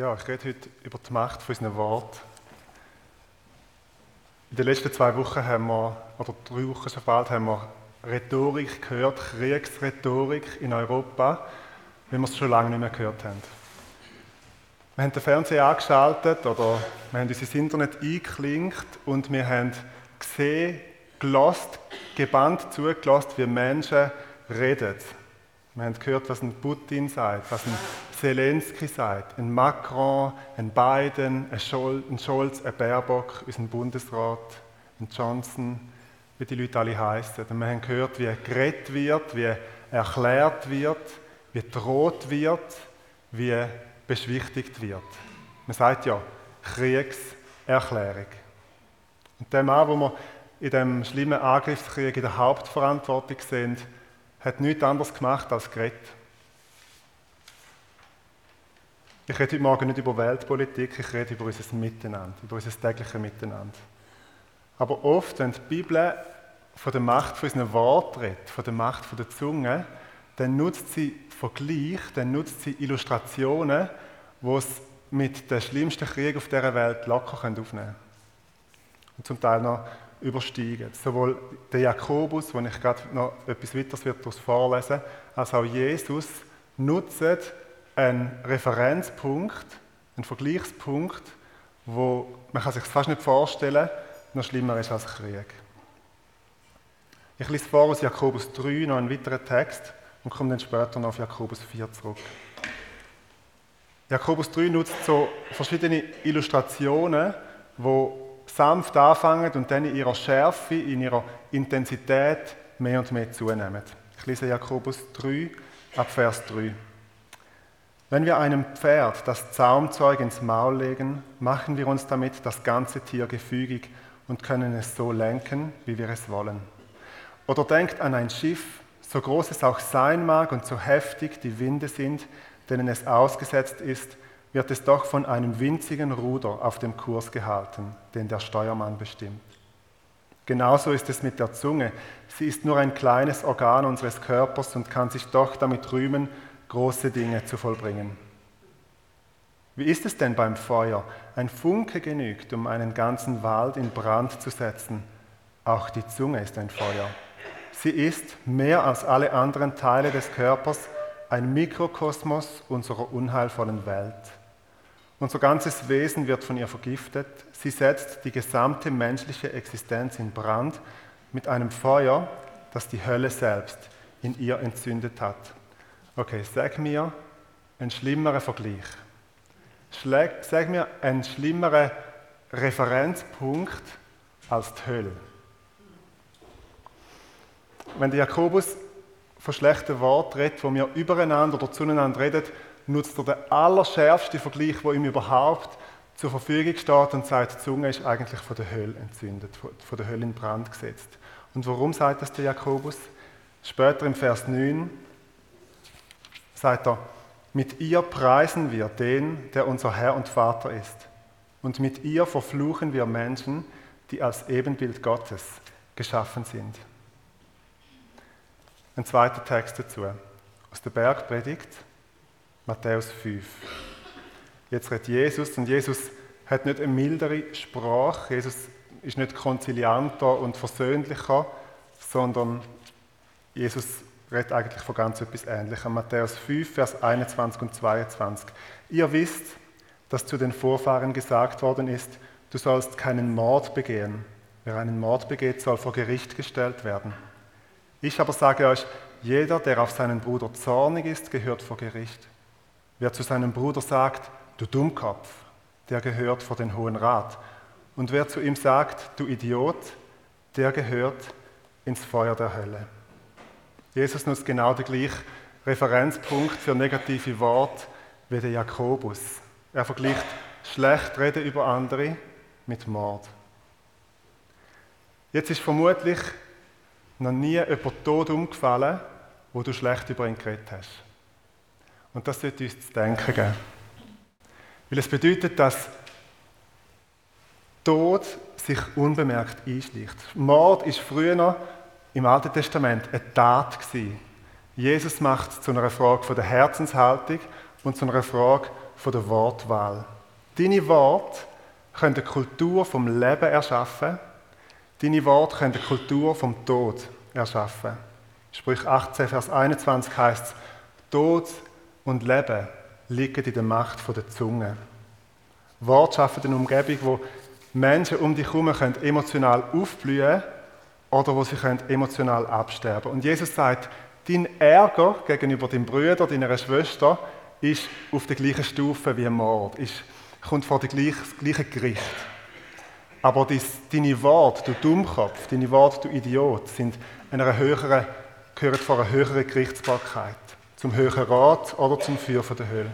Ja, ich rede heute über die Macht von unseren Worten. In den letzten zwei Wochen haben wir, oder drei Wochen schon bald, haben wir Rhetorik gehört, Kriegsrhetorik in Europa, wie wir es schon lange nicht mehr gehört haben. Wir haben den Fernseher angeschaltet oder wir haben uns ins Internet eingeklinkt und wir haben gesehen, gelost, gebannt zugelassen, wie Menschen reden. Wir haben gehört, was ein Putin sagt, was ein Zelensky sagt, ein Macron, ein Biden, ein Scholz, ein Baerbock, unser Bundesrat, ein Johnson, wie die Leute alle heißen. Wir haben gehört, wie geredet wird, wie erklärt wird, wie droht wird, wie beschwichtigt wird. Man sagt ja Kriegserklärung. Und der Mann, wo wir in dem schlimmen Angriffskrieg in der Hauptverantwortung sind, hat nichts anderes gemacht als geredet. Ich rede heute Morgen nicht über Weltpolitik, ich rede über unser Miteinander, über unser tägliches Miteinander. Aber oft, wenn die Bibel von der Macht von unseren Worten redet, von der Macht der Zunge, dann nutzt sie Vergleich, dann nutzt sie Illustrationen, die es mit den schlimmsten Kriegen auf dieser Welt locker aufnehmen können. Und zum Teil noch übersteigen. Sowohl der Jakobus, wo ich gerade noch etwas weiteres daraus vorlesen, als auch Jesus nutzen einen Referenzpunkt, einen Vergleichspunkt, wo man kann sich fast nicht vorstellen, noch schlimmer ist als Krieg. Ich lese vor aus Jakobus 3 noch einen weiteren Text und komme dann später noch auf Jakobus 4 zurück. Jakobus 3 nutzt so verschiedene Illustrationen, wo sanft anfangen und dann in ihrer Schärfe, in ihrer Intensität mehr und mehr zunehmen. Ich lese Jakobus 3 ab Vers 3. Wenn wir einem Pferd das Zaumzeug ins Maul legen, machen wir uns damit das ganze Tier gefügig und können es so lenken, wie wir es wollen. Oder denkt an ein Schiff, so groß es auch sein mag und so heftig die Winde sind, denen es ausgesetzt ist, wird es doch von einem winzigen Ruder auf dem Kurs gehalten, den der Steuermann bestimmt. Genauso ist es mit der Zunge. Sie ist nur ein kleines Organ unseres Körpers und kann sich doch damit rühmen, große Dinge zu vollbringen. Wie ist es denn beim Feuer? Ein Funke genügt, um einen ganzen Wald in Brand zu setzen. Auch die Zunge ist ein Feuer. Sie ist mehr als alle anderen Teile des Körpers ein Mikrokosmos unserer unheilvollen Welt. Unser ganzes Wesen wird von ihr vergiftet. Sie setzt die gesamte menschliche Existenz in Brand mit einem Feuer, das die Hölle selbst in ihr entzündet hat. Okay, sag mir einen schlimmeren Vergleich. Sag mir einen schlimmeren Referenzpunkt als die Hölle. Wenn der Jakobus von schlechten Worten redet, wo wir übereinander oder zueinander reden, nutzt er den allerschärfsten Vergleich, der ihm überhaupt zur Verfügung steht und sagt, die Zunge ist eigentlich von der Hölle entzündet, von der Hölle in Brand gesetzt. Und warum sagt das der Jakobus? Später im Vers 9 sagt er, mit ihr preisen wir den, der unser Herr und Vater ist. Und mit ihr verfluchen wir Menschen, die als Ebenbild Gottes geschaffen sind. Ein zweiter Text dazu aus der Bergpredigt, Matthäus 5. Jetzt redet Jesus und Jesus hat nicht eine mildere Sprache. Jesus ist nicht konzilianter und versöhnlicher, sondern Jesus redet eigentlich von ganz etwas Ähnlichem. Matthäus 5, Vers 21 und 22. Ihr wisst, dass zu den Vorfahren gesagt worden ist, du sollst keinen Mord begehen. Wer einen Mord begeht, soll vor Gericht gestellt werden. Ich aber sage euch, jeder, der auf seinen Bruder zornig ist, gehört vor Gericht. Wer zu seinem Bruder sagt, du Dummkopf, der gehört vor den Hohen Rat. Und wer zu ihm sagt, du Idiot, der gehört ins Feuer der Hölle. Jesus nutzt genau den gleichen Referenzpunkt für negative Worte wie der Jakobus. Er vergleicht schlecht reden über andere mit Mord. Jetzt ist vermutlich noch nie jemand tot umgefallen, wo du schlecht über ihn geredet hast. Und das sollte uns zu denken geben. Weil es bedeutet, dass Tod sich unbemerkt einschleicht. Mord ist früher im Alten Testament eine Tat gewesen. Jesus macht es zu einer Frage der Herzenshaltung und zu einer Frage der Wortwahl. Deine Worte können eine Kultur vom Leben erschaffen. Deine Worte können eine Kultur vom Tod erschaffen. Sprich 18, Vers 21 heißt es, Tod und Leben liegen in der Macht der Zunge. Wort schaffen eine Umgebung, wo Menschen um dich herum emotional aufblühen oder wo sie emotional absterben Und Jesus sagt, dein Ärger gegenüber deinem Bruder, deiner Schwester, ist auf der gleichen Stufe wie ein Mord, ist, kommt vor das gleiche Gericht. Aber deine Worte, du Dummkopf, deine Worte, du Idiot, sind einer höheren, gehören vor einer höheren Gerichtsbarkeit, zum höheren Rat oder zum Feuer der Hölle.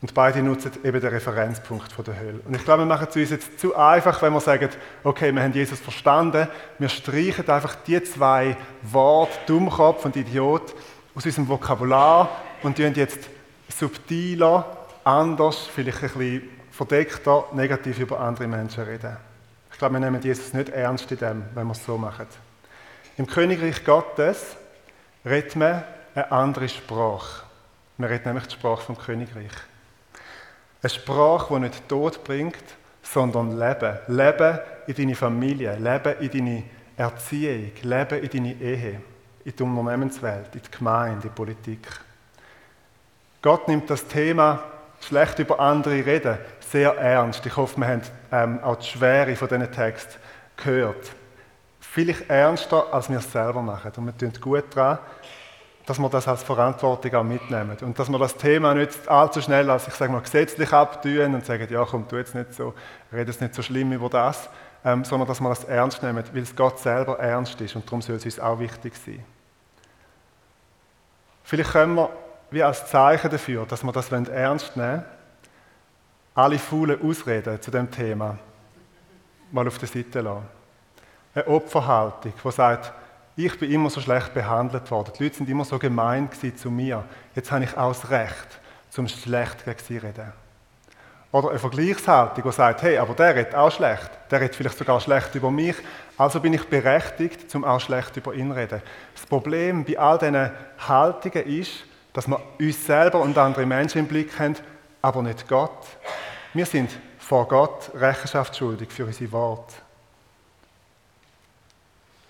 Und beide nutzen eben den Referenzpunkt von der Hölle. Und ich glaube, wir machen es uns jetzt zu einfach, wenn wir sagen, okay, wir haben Jesus verstanden, wir streichen einfach die zwei Worte, Dummkopf und Idiot, aus unserem Vokabular und tun jetzt subtiler, anders, vielleicht ein bisschen verdeckter, negativ über andere Menschen reden. Ich glaube, wir nehmen Jesus nicht ernst in dem, wenn wir es so machen. Im Königreich Gottes redet man eine andere Sprache. Man redet nämlich die Sprache vom Königreich. Eine Sprache, die nicht Tod bringt, sondern Leben. Leben in deine Familie, Leben in deine Erziehung, Leben in deine Ehe, in die Unternehmenswelt, in die Gemeinde, in die Politik. Gott nimmt das Thema schlecht über andere reden sehr ernst. Ich hoffe, wir haben ähm, auch die Schwere von diesen Text gehört. Vielleicht ernster, als wir es selber machen. Und wir tun gut daran, dass wir das als Verantwortung auch mitnehmen. Und dass wir das Thema nicht allzu schnell als, ich sage mal, gesetzlich abtun und sagen, ja komm, tu jetzt nicht so, rede jetzt nicht so schlimm über das, ähm, sondern dass wir das ernst nehmen, weil es Gott selber ernst ist und darum soll es uns auch wichtig sein. Vielleicht können wir, wie als Zeichen dafür, dass wir das ernst nehmen alle faulen Ausreden zu dem Thema mal auf der Seite lassen. Eine Opferhaltung, die sagt, ich bin immer so schlecht behandelt worden. Die Leute sind immer so gemein zu mir. Jetzt habe ich auch das Recht, zum schlecht gegen sie zu reden. Oder eine Vergleichshaltung, die sagt, hey, aber der redet auch schlecht. Der redet vielleicht sogar schlecht über mich. Also bin ich berechtigt, zum auch schlecht über ihn zu reden. Das Problem bei all diesen Haltungen ist, dass wir uns selber und andere Menschen im Blick haben, aber nicht Gott. Wir sind vor Gott Rechenschaft schuldig für unsere Worte.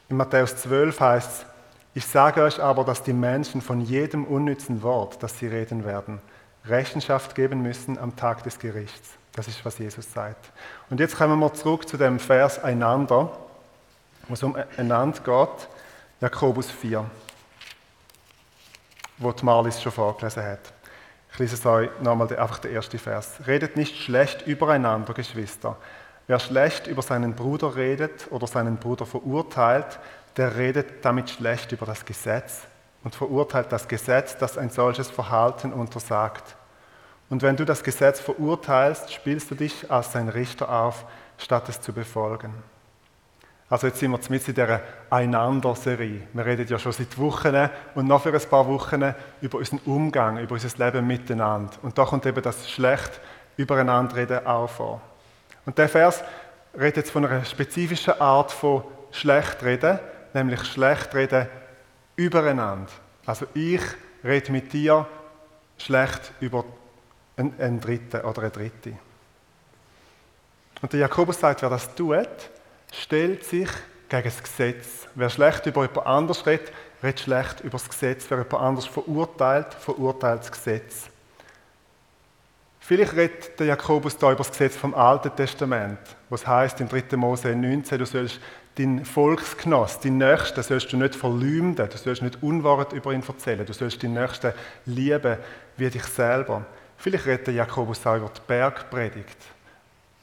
In Matthäus 12 heißt es, ich sage euch aber, dass die Menschen von jedem unnützen Wort, das sie reden werden, Rechenschaft geben müssen am Tag des Gerichts. Das ist, was Jesus sagt. Und jetzt kommen wir zurück zu dem Vers einander, wo es um einander geht, Jakobus 4, wo die Marlis schon vorgelesen hat. Ich lese es euch nochmal einfach der erste Vers. Redet nicht schlecht übereinander, Geschwister. Wer schlecht über seinen Bruder redet oder seinen Bruder verurteilt, der redet damit schlecht über das Gesetz und verurteilt das Gesetz, das ein solches Verhalten untersagt. Und wenn du das Gesetz verurteilst, spielst du dich als sein Richter auf, statt es zu befolgen. Also jetzt sind wir mit in dieser Einander-Serie. Wir reden ja schon seit Wochen und noch für ein paar Wochen über unseren Umgang, über unser Leben miteinander. Und da kommt eben das schlecht übereinander reden auch vor. Und der Vers redet jetzt von einer spezifischen Art von Schlechtreden, nämlich Schlechtreden übereinander. Also ich rede mit dir schlecht über einen, Dritten oder eine Dritte. Und der Jakobus sagt, wer das tut, stellt sich gegen das Gesetz. Wer schlecht über jemand anders redet, redet schlecht über das Gesetz. Wer jemand anders verurteilt, verurteilt das Gesetz. Vielleicht redet der Jakobus da über das Gesetz vom Alten Testament, was heißt in 3. Mose 19, du sollst deinen Volksgenoss, deinen Nächsten, sollst du nicht verleumden, du sollst nicht Unwahrheit über ihn erzählen, du sollst deinen Nächsten lieben wie dich selber. Vielleicht redet der Jakobus auch über die Bergpredigt,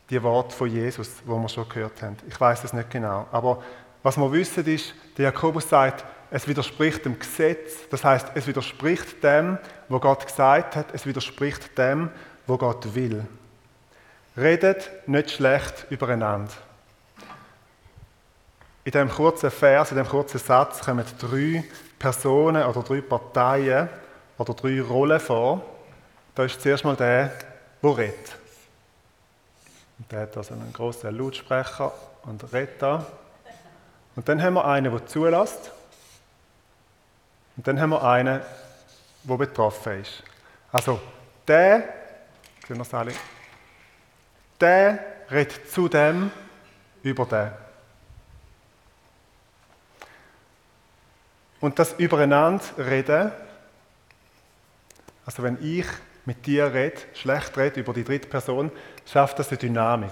die Worte von Jesus, wo wir schon gehört haben. Ich weiß es nicht genau, aber was wir wissen ist, der Jakobus sagt, es widerspricht dem Gesetz, das heißt, es widerspricht dem, was Gott gesagt hat, es widerspricht dem, wo Gott will. Redet nicht schlecht übereinander. In diesem kurzen Vers, in diesem kurzen Satz kommen drei Personen oder drei Parteien oder drei Rollen vor. Da ist zuerst mal der, der redet. Und der hat also einen großen Lautsprecher und redet da. Und dann haben wir einen, der zulässt. Und dann haben wir einen, der betroffen ist. Also, der, sehen wir alle, der redet zu dem über den. Und das übereinander reden, also wenn ich mit dir rede, schlecht rede über die dritte Person, schafft das eine Dynamik.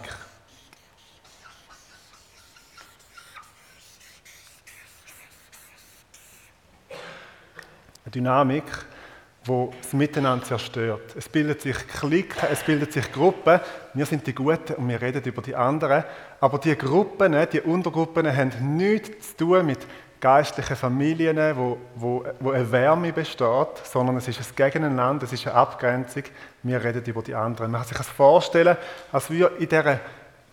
Eine Dynamik, wo das Miteinander zerstört. Es bildet sich Klicken, es bildet sich Gruppen. Wir sind die Guten und wir reden über die anderen. Aber die Gruppen, die Untergruppen haben nichts zu tun mit geistlichen Familien, wo, wo, wo eine Wärme besteht, sondern es ist ein Gegeneinander, es ist eine Abgrenzung. Wir reden über die anderen. Man kann sich das vorstellen, als würde in dieser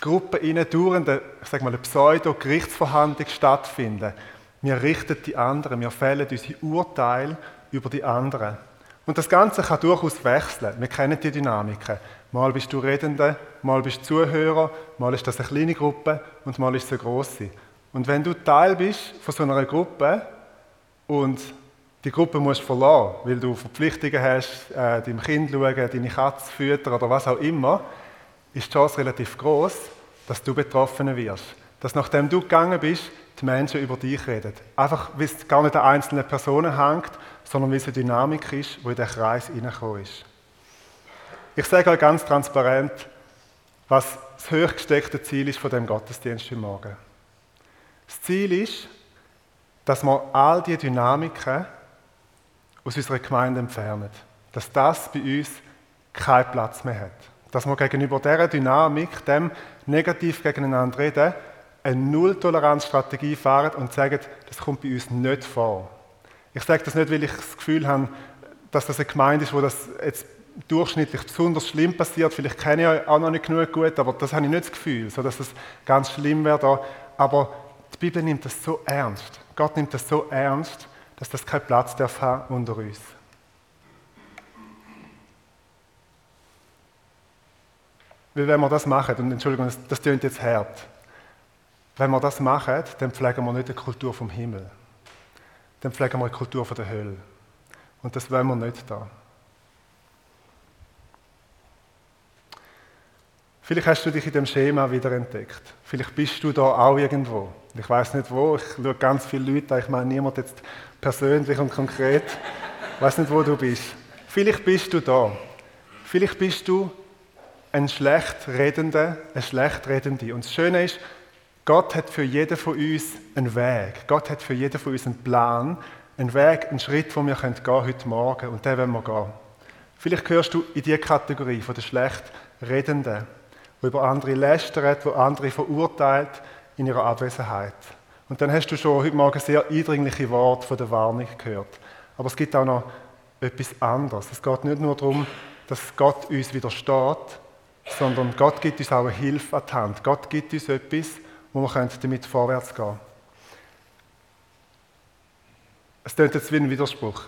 Gruppe innen dauernd ich sage mal, eine Pseudo-Gerichtsverhandlung stattfinden. Wir richten die anderen, wir fällen unsere Urteile über die anderen. Und das Ganze kann durchaus wechseln. Wir kennen die Dynamiken. Mal bist du Redende, mal bist du Zuhörer, mal ist das eine kleine Gruppe und mal ist es eine grosse. Und wenn du Teil bist von so einer Gruppe und die Gruppe musst verlassen, weil du Verpflichtungen hast, äh, deinem Kind schauen, deine Katze füttern oder was auch immer, ist die Chance relativ groß, dass du betroffen wirst. Dass nachdem du gegangen bist, die Menschen über dich reden. Einfach, weil es gar nicht an einzelnen Personen hängt, sondern weil es eine Dynamik ist, die in den Kreis hineingekommen ist. Ich sage euch ganz transparent, was das hochgesteckte Ziel ist von dem Gottesdienst heute Morgen. Das Ziel ist, dass wir all die Dynamiken aus unserer Gemeinde entfernen. Dass das bei uns keinen Platz mehr hat. Dass wir gegenüber dieser Dynamik, dem negativ gegeneinander reden, eine Nulltoleranzstrategie fahren und sagen, das kommt bei uns nicht vor. Ich sage das nicht, weil ich das Gefühl habe, dass das eine Gemeinde ist, wo das jetzt durchschnittlich besonders schlimm passiert. Vielleicht kenne ich auch noch nicht genug gut, aber das habe ich nicht das Gefühl, dass das ganz schlimm wäre da. Aber die Bibel nimmt das so ernst. Gott nimmt das so ernst, dass das keinen Platz darf haben unter uns. Weil wenn wir das machen, und Entschuldigung, das klingt jetzt hart, wenn wir das machen, dann pflegen wir nicht die Kultur vom Himmel. Dann pflegen wir die Kultur von der Hölle. Und das wollen wir nicht da. Vielleicht hast du dich in dem Schema wieder entdeckt. Vielleicht bist du da auch irgendwo. Ich weiß nicht wo. Ich schaue ganz viele Leute Ich meine niemand jetzt persönlich und konkret. Ich weiß nicht, wo du bist. Vielleicht bist du da. Vielleicht bist du ein schlecht Redender, eine schlecht Redende. Und das Schöne ist, Gott hat für jeden von uns einen Weg. Gott hat für jeden von uns einen Plan, einen Weg, einen Schritt, den wir gehen können heute Morgen. Und den wollen wir gehen. Vielleicht gehörst du in die Kategorie von den schlecht Redenden wo über andere lästert, wo andere verurteilt in ihrer Abwesenheit. Und dann hast du schon heute Morgen sehr eindringliche Worte von der Warnung gehört. Aber es gibt auch noch etwas anderes. Es geht nicht nur darum, dass Gott uns widersteht, sondern Gott gibt uns auch eine Hilfe an die Hand. Gott gibt uns etwas, wo wir damit vorwärts gehen können. Es klingt jetzt wie ein Widerspruch.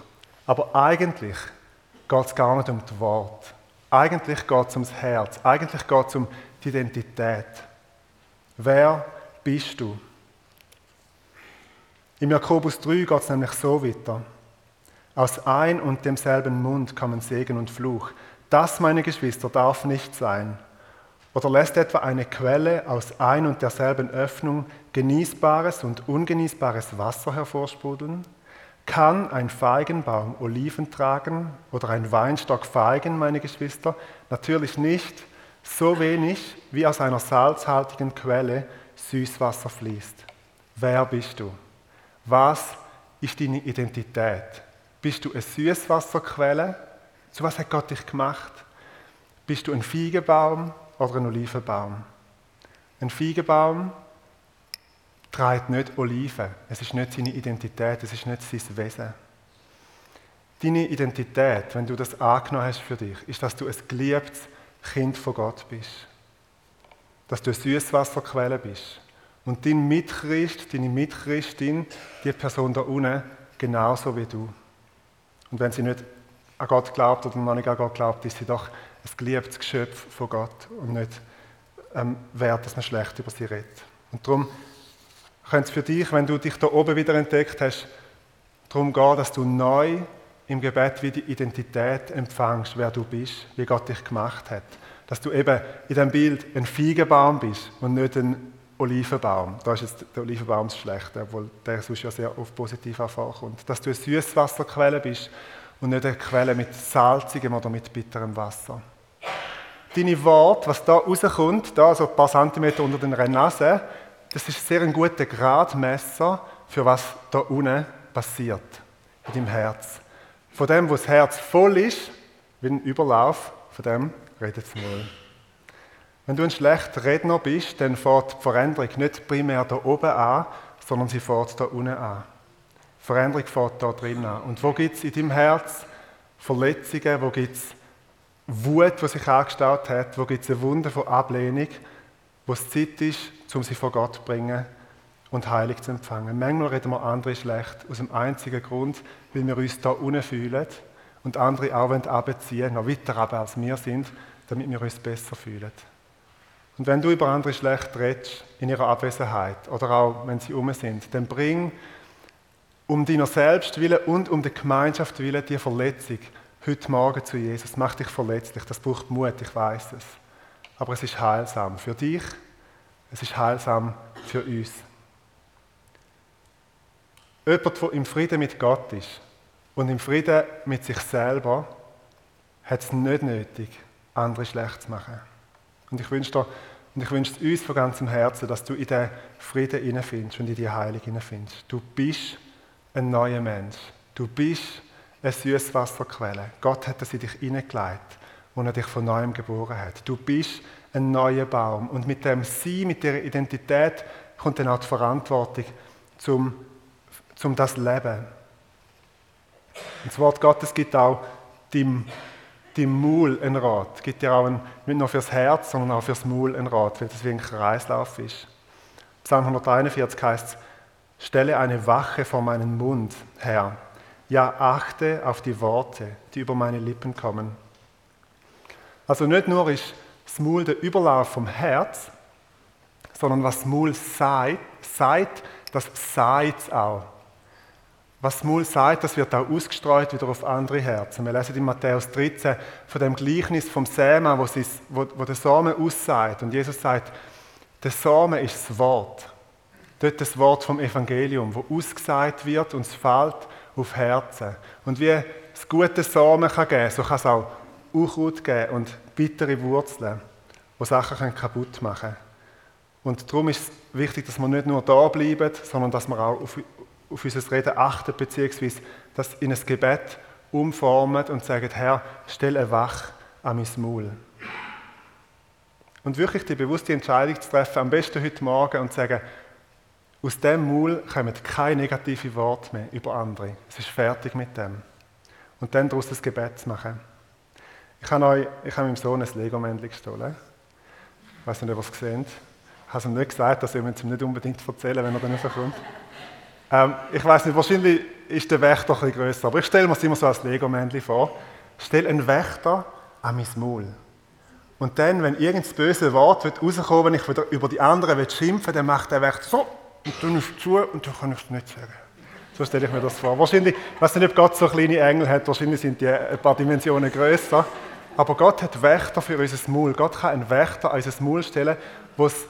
Aber eigentlich geht es gar nicht um das Wort. Eigentlich geht es ums Herz. Eigentlich geht es um die Identität. Wer bist du? Im Jakobus 3 geht es nämlich so weiter. Aus ein und demselben Mund kommen Segen und Fluch. Das, meine Geschwister, darf nicht sein. Oder lässt etwa eine Quelle aus ein und derselben Öffnung genießbares und ungenießbares Wasser hervorsprudeln? Kann ein Feigenbaum Oliven tragen oder ein Weinstock Feigen, meine Geschwister? Natürlich nicht. So wenig wie aus einer salzhaltigen Quelle Süßwasser fließt. Wer bist du? Was ist deine Identität? Bist du eine Süßwasserquelle? Zu was hat Gott dich gemacht? Bist du ein Feigenbaum oder ein Olivenbaum? Ein Feigenbaum trägt nicht Oliven. Es ist nicht seine Identität, es ist nicht sein Wesen. Deine Identität, wenn du das angenommen hast für dich, ist, dass du ein geliebtes Kind von Gott bist. Dass du eine Süßwasserquelle bist. Und dein Mitchrist, deine Mitchristin, die Person da unten, genauso wie du. Und wenn sie nicht an Gott glaubt oder noch nicht an Gott glaubt, ist sie doch ein geliebtes Geschöpf von Gott und nicht ähm, wert, dass man schlecht über sie redet. Und darum könnte es für dich, wenn du dich da oben wieder entdeckt hast, darum gehen, dass du neu im Gebet wie die Identität empfängst, wer du bist, wie Gott dich gemacht hat. Dass du eben in diesem Bild ein Feigenbaum bist und nicht ein Olivenbaum. Da ist jetzt der Olivenbaum das Schlechte, obwohl der sonst ja sehr oft positiv vorkommt. Dass du eine Süßwasserquelle bist und nicht eine Quelle mit salzigem oder mit bitterem Wasser. Deine Worte, was da rauskommt, da so ein paar Zentimeter unter den Nase, das ist sehr ein guter Gradmesser für was da unten passiert in deinem Herz. Von dem, wo das Herz voll ist, wie ein Überlauf, von dem redet es mal. Wenn du ein schlechter Redner bist, dann fährt die Veränderung nicht primär da oben an, sondern sie fährt da unten an. Die Veränderung fährt da drin an. Und wo gibt es in deinem Herz Verletzungen, wo gibt es Wut, die sich angestaut hat, wo gibt es eine Wunde von Ablehnung, wo es Zeit ist, um sie vor Gott zu bringen und heilig zu empfangen. Manchmal reden wir andere schlecht, aus dem einzigen Grund, weil wir uns da fühlen und andere auch abziehen noch weiter runter als wir sind, damit wir uns besser fühlen. Und wenn du über andere schlecht redest, in ihrer Abwesenheit oder auch wenn sie um sind, dann bring um deiner selbst willen und um der Gemeinschaft willen die Verletzung heute Morgen zu Jesus. Mach dich verletzlich, das braucht Mut, ich weiß es. Aber es ist heilsam für dich, es ist heilsam für uns. Jemand, der im Frieden mit Gott ist und im Frieden mit sich selber, hat es nicht nötig, andere schlecht zu machen. Und ich wünsche dir, und ich wünsche uns von ganzem Herzen, dass du in den Frieden hineinfindest und in die Heilung hineinfindest. Du bist ein neuer Mensch. Du bist eine Süßwasserquelle. Gott hat das in dich hineingelegt, wo er dich von neuem geboren hat. Du bist ein neuer Baum. Und mit dem Sein, mit der Identität kommt dann auch die Verantwortung zum um das Leben. Und das Wort Gottes gibt auch dem, dem Maul einen Rat. Es gibt dir auch ein, nicht nur fürs Herz, sondern auch fürs Maul einen Rat, weil das wie ein Kreislauf ist. Psalm 141 heißt Stelle eine Wache vor meinen Mund, Herr. Ja, achte auf die Worte, die über meine Lippen kommen. Also nicht nur ist das Maul der Überlauf vom Herz, sondern was das Maul sagt, sagt das sagt es auch. Was Maul sagt, das wird auch ausgestreut wieder auf andere Herzen. Wir lesen in Matthäus 13 von dem Gleichnis vom Sämen, wo, wo, wo der Samen aussagt. Und Jesus sagt, der Samen ist das Wort. Dort das Wort vom Evangelium, wo ausgesagt wird und es fällt auf Herzen. Und wie es gute Samen kann geben, so kann es auch Unkraut geben und bittere Wurzeln, die Sachen kaputt machen können. Und darum ist es wichtig, dass wir nicht nur da bleiben, sondern dass wir auch auf, auf unser Reden achten, beziehungsweise das in ein Gebet umformen und sagen, Herr, stell ein Wach an mein Maul. Und wirklich die bewusste Entscheidung zu treffen, am besten heute Morgen und zu sagen, aus dem Maul kommen keine negativen Worte mehr über andere. Es ist fertig mit dem. Und dann daraus das Gebet zu machen. Ich habe, euch, ich habe meinem Sohn ein Lego-Männchen gestohlen. Ich weiß nicht, ob ihr es gesehen Ich habe es ihm nicht gesagt, dass ihr ihm nicht unbedingt erzählen wenn er dann rauskommt. Ähm, ich weiß nicht, wahrscheinlich ist der Wächter ein bisschen grösser, aber ich stelle mir es immer so als Lego-Männchen vor. Stell einen Wächter an mein Maul. Und dann, wenn irgendein böse Wort rauskommt, wenn ich wieder über die anderen schimpfen will, dann macht der Wächter so und dann ist es zu und dann kann ich es nicht sagen. So stelle ich mir das vor. Wahrscheinlich, ich weiß nicht, ob Gott so kleine Engel hat, wahrscheinlich sind die ein paar Dimensionen größer. Aber Gott hat Wächter für unser Maul. Gott kann einen Wächter an unser Maul stellen, wo es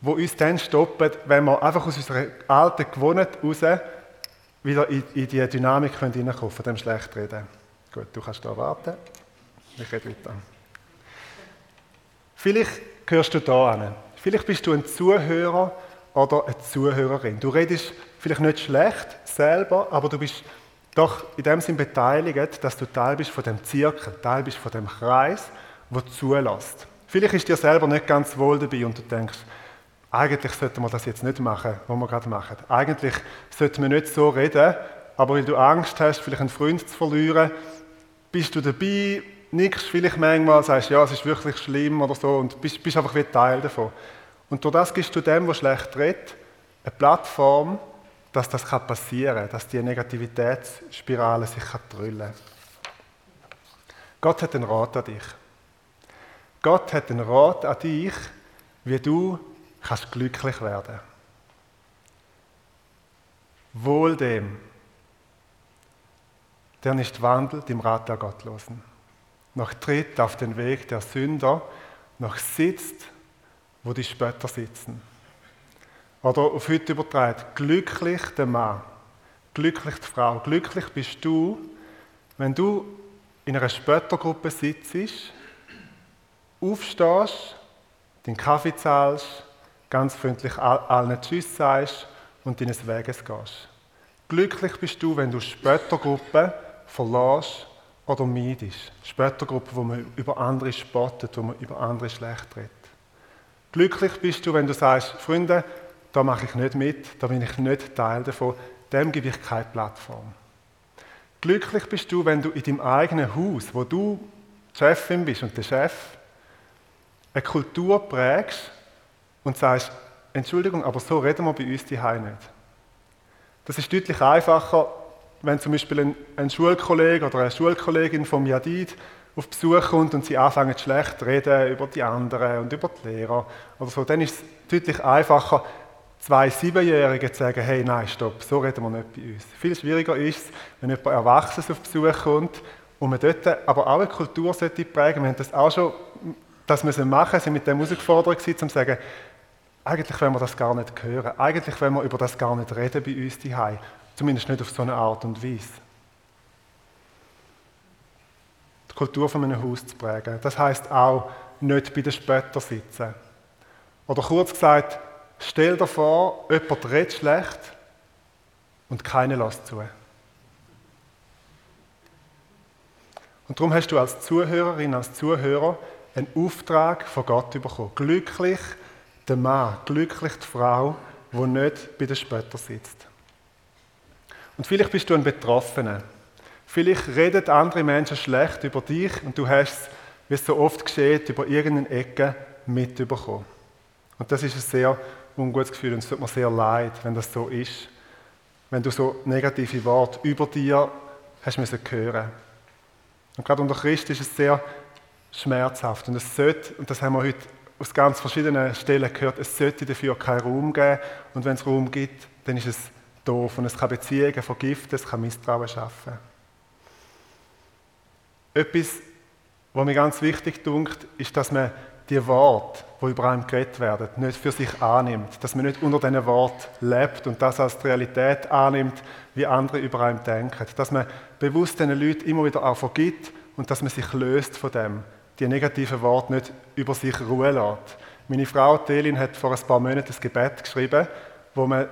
wo uns dann stoppen, wenn wir einfach aus unserer alten Gewohnheit raus wieder in, in die Dynamik hineinkommen können, von dem Schlechtreden. Gut, du kannst da warten. Ich rede weiter. Vielleicht gehörst du da an. Vielleicht bist du ein Zuhörer oder eine Zuhörerin. Du redest vielleicht nicht schlecht selber, aber du bist doch in dem Sinn beteiligt, dass du Teil bist von dem Zirkel, Teil bist von dem Kreis, wo zulässt. Vielleicht ist dir selber nicht ganz wohl dabei und du denkst, eigentlich sollte man das jetzt nicht machen, was wir gerade machen. Eigentlich sollte man nicht so reden, aber weil du Angst hast, vielleicht einen Freund zu verlieren, bist du dabei, nickst vielleicht manchmal, sagst, ja, es ist wirklich schlimm oder so und bist, bist einfach wie Teil davon. Und durch das gibst du dem, der schlecht redet, eine Plattform, dass das passieren kann, dass die Negativitätsspirale sich drüllen kann. Gott hat einen Rat an dich. Gott hat einen Rat an dich, wie du kannst glücklich werden. Wohl dem, der nicht wandelt im Rat der Gottlosen, noch tritt auf den Weg der Sünder, noch sitzt, wo die Spötter sitzen. Oder auf heute übertragen, glücklich der Mann, glücklich die Frau, glücklich bist du, wenn du in einer Spöttergruppe sitzt, aufstehst, den Kaffee zahlst, ganz freundlich allen Tschüss sagst und deines Weges gehst. Glücklich bist du, wenn du Spöttergruppen verlässt oder meidest. Spöttergruppen, wo man über andere spottet, wo man über andere schlecht redet. Glücklich bist du, wenn du sagst, Freunde, da mache ich nicht mit, da bin ich nicht Teil davon, dem gebe ich keine Plattform. Glücklich bist du, wenn du in deinem eigenen Haus, wo du Chefin bist und der Chef, eine Kultur prägst und sagst, Entschuldigung, aber so reden wir bei uns die nicht. Das ist deutlich einfacher, wenn zum Beispiel ein, Schulkollege oder eine Schulkollegin vom Jadid auf Besuch kommt und sie anfangen schlecht zu reden über die anderen und über die Lehrer oder so, dann ist es deutlich einfacher, zwei Siebenjährige zu sagen, hey, nein, stopp, so reden wir nicht bei uns. Viel schwieriger ist es, wenn jemand Erwachsenes auf Besuch kommt und man dort aber auch eine Kultur sollte prägen. Wir haben das auch schon, das müssen machen, sind mit dem herausgefordert um zu sagen, eigentlich wollen wir das gar nicht hören. Eigentlich wollen wir über das gar nicht reden bei uns daheim. Zumindest nicht auf so eine Art und Weise. Die Kultur von einem Haus zu prägen. Das heißt auch, nicht bei den Spöttern sitzen. Oder kurz gesagt, stell dir vor, jemand redet schlecht und keiner lässt zu. Und darum hast du als Zuhörerin, als Zuhörer einen Auftrag von Gott bekommen. Glücklich der Mann, glücklich die Frau, die nicht bei den Spöttern sitzt. Und vielleicht bist du ein Betroffener. Vielleicht reden andere Menschen schlecht über dich und du hast es, wie es so oft geschieht, über irgendeine Ecke mitbekommen. Und das ist ein sehr ungutes Gefühl und es tut mir sehr leid, wenn das so ist. Wenn du so negative Worte über dir hast müssen hören. Und gerade unter Christ ist es sehr schmerzhaft und es sollte, und das haben wir heute aus ganz verschiedenen Stellen gehört, es sollte dafür keinen Raum geben und wenn es Raum gibt, dann ist es doof. Und es kann Beziehungen vergiften, es kann Misstrauen schaffen. Etwas, was mir ganz wichtig dunkt, ist, dass man die Worte, die über einem geredet werden, nicht für sich annimmt. Dass man nicht unter diesen Wort lebt und das als Realität annimmt, wie andere über einem denken. Dass man bewusst diesen Leuten immer wieder auch vergibt und dass man sich löst von dem. Die negativen Worte nicht über sich ruhen lässt. Meine Frau Telin hat vor ein paar Monaten ein Gebet geschrieben, wo man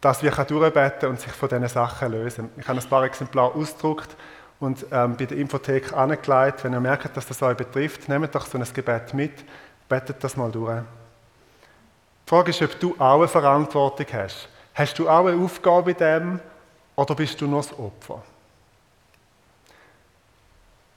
dass wir durchbeten und sich von diesen Sachen lösen. Ich habe ein paar Exemplare ausgedruckt und ähm, bei der Infothek angelegt. Wenn ihr merkt, dass das euch betrifft, nehmt doch so ein Gebet mit, betet das mal durch. Die Frage ist, ob du auch eine Verantwortung hast. Hast du auch eine Aufgabe in dem oder bist du nur das Opfer?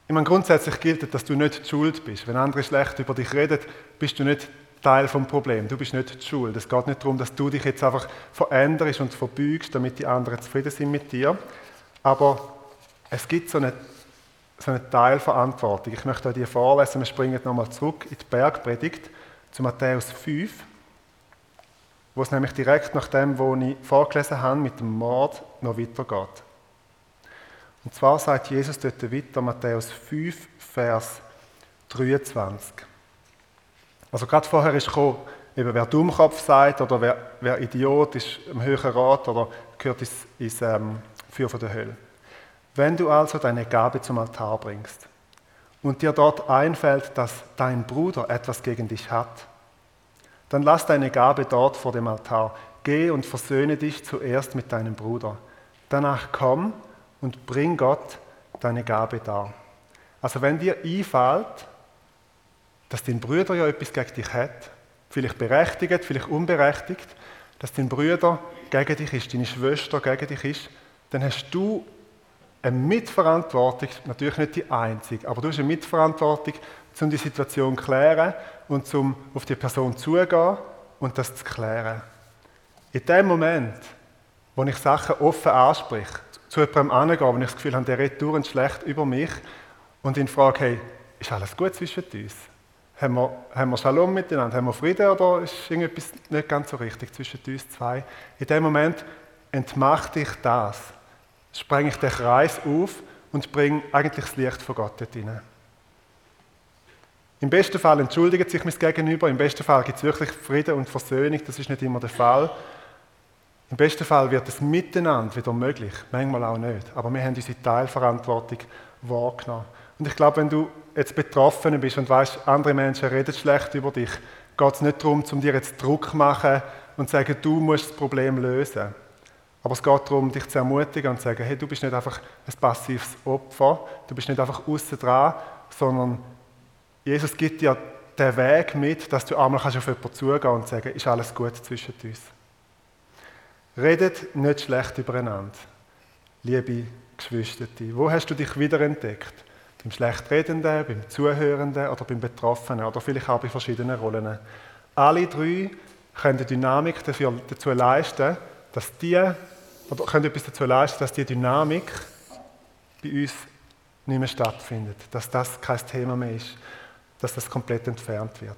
Ich meine, grundsätzlich gilt, dass du nicht die Schuld bist. Wenn andere schlecht über dich reden, bist du nicht Teil vom Problem. Du bist nicht die Schuld. Es geht nicht darum, dass du dich jetzt einfach veränderst und verbeugst, damit die anderen zufrieden sind mit dir. Aber es gibt so eine, so eine Teilverantwortung. Ich möchte euch die vorlesen. Wir springen nochmal zurück in die Bergpredigt zu Matthäus 5, wo es nämlich direkt nach dem, was ich vorgelesen habe, mit dem Mord noch weitergeht. Und zwar sagt Jesus dort weiter, Matthäus 5, Vers 23. Also gerade vorher ist gekommen, eben wer Dummkopf sagt oder wer, wer Idiot ist im höheren Rat oder gehört ins, ins ähm, Feuer der Hölle. Wenn du also deine Gabe zum Altar bringst und dir dort einfällt, dass dein Bruder etwas gegen dich hat, dann lass deine Gabe dort vor dem Altar. Geh und versöhne dich zuerst mit deinem Bruder. Danach komm und bring Gott deine Gabe dar. Also wenn dir einfällt, dass dein Bruder ja etwas gegen dich hat, vielleicht berechtigt, vielleicht unberechtigt, dass dein Bruder gegen dich ist, deine Schwester gegen dich ist, dann hast du eine Mitverantwortung, natürlich nicht die einzige, aber du hast eine Mitverantwortung, um die Situation zu klären und um auf die Person zugehen und das zu klären. In dem Moment, wo ich Sachen offen anspreche, zu jemandem angehe, wo ich das Gefühl habe, der redet dauernd schlecht über mich und ihn frage, hey, ist alles gut zwischen uns? Haben wir, haben wir Shalom miteinander? Haben wir Frieden oder ist irgendetwas nicht ganz so richtig zwischen uns zwei? In dem Moment entmacht ich das. Sprenge ich den Kreis auf und bringe eigentlich das Licht von Gott dort hinein. Im besten Fall entschuldigt sich mein Gegenüber, im besten Fall gibt es wirklich Frieden und Versöhnung, das ist nicht immer der Fall. Im besten Fall wird es miteinander wieder möglich, manchmal auch nicht. Aber wir haben unsere Teilverantwortung wahrgenommen. Und ich glaube, wenn du jetzt betroffen bist und weißt, andere Menschen reden schlecht über dich, geht es nicht darum, um dir jetzt Druck zu machen und zu sagen, du musst das Problem lösen. Aber es geht darum, dich zu ermutigen und zu sagen, hey, du bist nicht einfach ein passives Opfer, du bist nicht einfach außen dran, sondern Jesus gibt dir den Weg mit, dass du einmal auf jemanden zugehen und sagen, ist alles gut zwischen uns. Redet nicht schlecht übereinander, liebe Geschwister. Wo hast du dich wiederentdeckt? Beim Schlechtredenden, beim Zuhörenden oder beim Betroffenen oder vielleicht auch bei verschiedenen Rollen. Alle drei können die Dynamik dafür, dazu leisten, dass die, oder können etwas dazu leisten, dass die Dynamik bei uns nicht mehr stattfindet, dass das kein Thema mehr ist dass das komplett entfernt wird.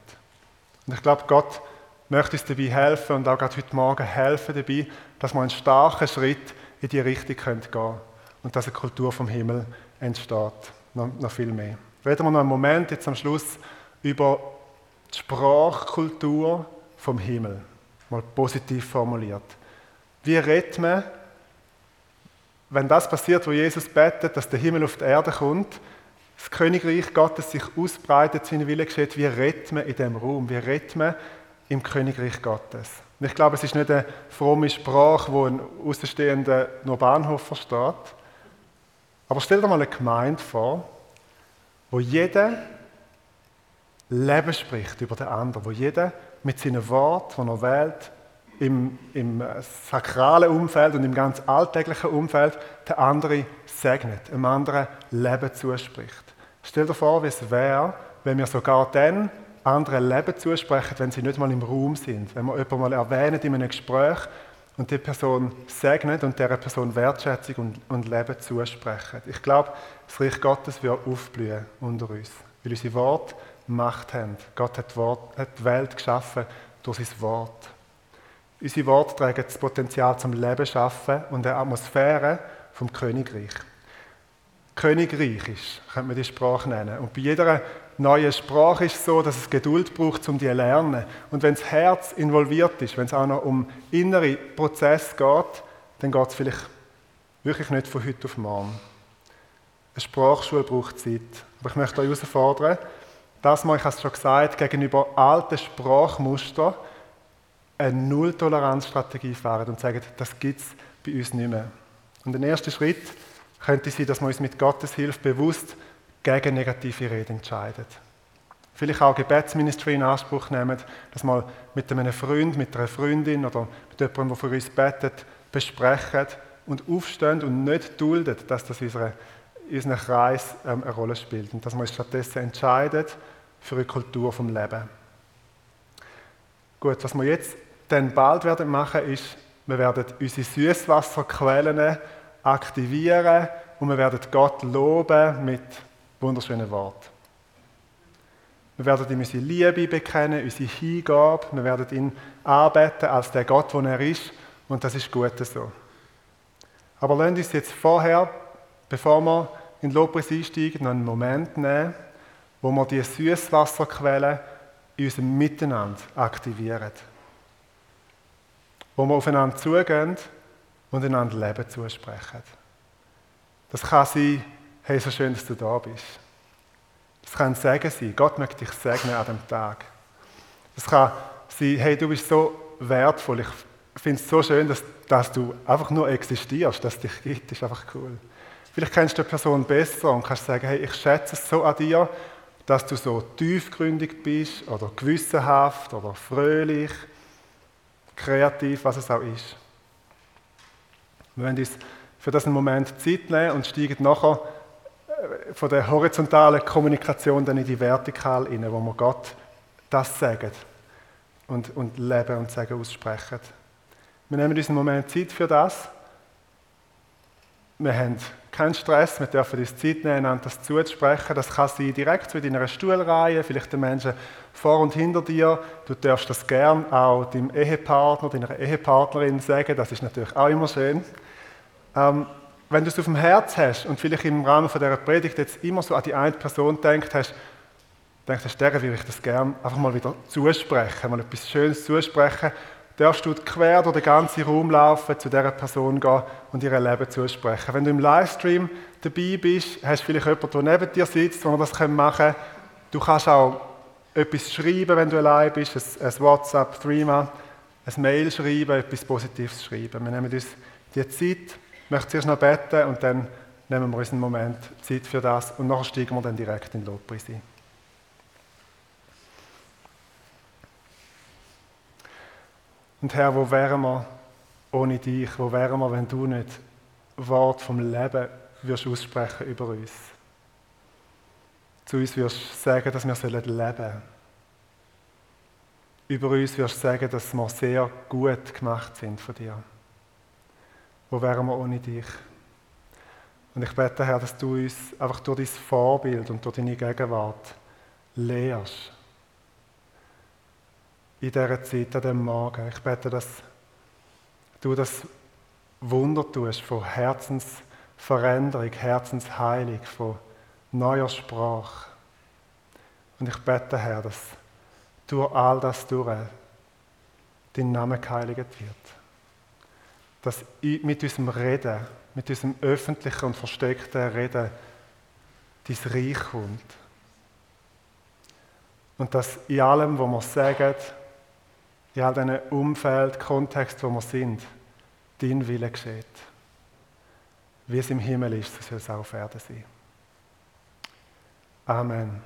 Und ich glaube, Gott möchte uns dabei helfen und auch gerade heute Morgen helfen dabei, dass wir einen starken Schritt in die Richtung gehen können und dass eine Kultur vom Himmel entsteht. Noch, noch viel mehr. Reden wir noch einen Moment jetzt am Schluss über die Sprachkultur vom Himmel. Mal positiv formuliert. Wie redet man, wenn das passiert, wo Jesus betet, dass der Himmel auf die Erde kommt, das Königreich Gottes sich ausbreitet, sein Wille geschieht, wie redet man in diesem Raum, wie redet man im Königreich Gottes. Und ich glaube, es ist nicht eine fromme Sprache, wo ein Außenstehender nur Bahnhof versteht. Aber stell dir mal eine Gemeinde vor, wo jeder Leben spricht über den anderen, wo jeder mit seinen Worten, die er wählt, im, im sakralen Umfeld und im ganz alltäglichen Umfeld den anderen segnet, einem anderen Leben zuspricht. Stell dir vor, wie es wäre, wenn wir sogar dann anderen Leben zusprechen, wenn sie nicht mal im Raum sind. Wenn wir jemanden mal erwähnen in einem Gespräch und die Person segnet und dieser Person Wertschätzung und, und Leben zusprechen. Ich glaube, das Reich Gottes wird aufblühen unter uns, weil unsere Worte Macht haben. Gott hat die Welt geschaffen durch sein Wort. Unsere Worte tragen das Potenzial zum Leben schaffen und eine Atmosphäre vom Königreich. Königreich ist, könnte man die Sprache nennen. Und bei jeder neuen Sprache ist es so, dass es Geduld braucht, um die zu lernen. Und wenn das Herz involviert ist, wenn es auch noch um innere Prozesse geht, dann geht es vielleicht wirklich nicht von heute auf morgen. Eine Sprachschule braucht Zeit. Aber ich möchte euch herausfordern, dass man, ich habe es schon gesagt, gegenüber alten Sprachmustern eine Null-Toleranz-Strategie fahren und sagen, das gibt es bei uns nicht mehr. Und der erste Schritt könnte sein, dass wir uns mit Gottes Hilfe bewusst gegen negative Reden entscheiden. Vielleicht auch Gebetsministry in Anspruch nehmen, dass wir mit einem Freund, mit einer Freundin oder mit jemandem, der für uns betet, besprechen und aufstehen und nicht dulden, dass das in unserem Kreis ähm, eine Rolle spielt. Und dass wir uns stattdessen entscheiden für eine Kultur vom Leben. Gut, was wir jetzt dann bald werden machen, ist, wir werden unsere Süßwasserquellen aktivieren und wir werden Gott loben mit wunderschönen Worten. Wir werden ihm unsere Liebe bekennen, unsere Hingabe. Wir werden ihn arbeiten als der Gott, der er ist. Und das ist gut so. Aber lasst uns jetzt vorher, bevor wir in Lobpreis einsteigen, noch einen Moment nehmen, wo wir die Süßwasserquellen in unserem Miteinander aktivieren. Wo wir aufeinander zugehen und einander Leben zusprechen. Das kann sein, hey, so schön, dass du da bist. Das kann ein Segen sein. Gott möchte dich segnen an dem Tag. Das kann sein, hey, du bist so wertvoll. Ich finde es so schön, dass, dass du einfach nur existierst, dass es dich gibt. Ist einfach cool. Vielleicht kennst du die Person besser und kannst sagen, hey, ich schätze es so an dir, dass du so tiefgründig bist oder gewissenhaft oder fröhlich, kreativ, was es auch ist. Wir werden uns für das einen Moment Zeit nehmen und steigen nachher äh, von der horizontalen Kommunikation dann in die vertikale rein, wo wir Gott das sagen und, und leben und sagen aussprechen. Wir nehmen uns einen Moment Zeit für das. Wir haben keinen Stress, wir dürfen uns Zeit nehmen, einander das zuzusprechen. Das kann sein direkt in deiner Stuhlreihe, vielleicht den Menschen vor und hinter dir. Du darfst das gern auch deinem Ehepartner, deiner Ehepartnerin sagen, das ist natürlich auch immer schön. Ähm, wenn du es auf dem Herz hast und vielleicht im Rahmen von dieser Predigt jetzt immer so an die eine Person denkt hast, denkst du, der würde ich das gerne einfach mal wieder zusprechen, mal etwas Schönes zusprechen, darfst du quer durch den ganzen Raum laufen, zu dieser Person gehen und ihr Leben zusprechen. Wenn du im Livestream dabei bist, hast du vielleicht jemanden, der neben dir sitzt, der das machen kann. Du kannst auch etwas schreiben, wenn du allein bist, ein, ein WhatsApp, Threema, ein Mail schreiben, etwas Positives schreiben. Wir nehmen uns die Zeit, ich möchte zuerst noch beten und dann nehmen wir uns einen Moment Zeit für das und nachher steigen wir dann direkt in den Lobpreis ein. Und Herr, wo wären wir ohne dich? Wo wären wir, wenn du nicht Wort vom Leben wirst aussprechen über uns? Zu uns wirst du sagen, dass wir leben sollen. Über uns wirst du sagen, dass wir sehr gut gemacht sind von dir. Wo wären wir ohne dich? Und ich bete, Herr, dass du uns einfach durch dein Vorbild und durch deine Gegenwart lehrst in dieser Zeit, an diesem Morgen. Ich bete, dass du das Wunder tust von Herzensveränderung, Herzensheilung, von neuer Sprache. Und ich bete, Herr, dass durch all das durch dein Name geheiligt wird. Dass mit unserem Reden, mit unserem öffentlichen und versteckten Reden dein Reich kommt. Und dass in allem, was wir sagen, in all diesen Umfeld, Kontext, wo wir sind, dein Wille geschieht. Wie es im Himmel ist, so soll es auch auf Erden sein. Amen.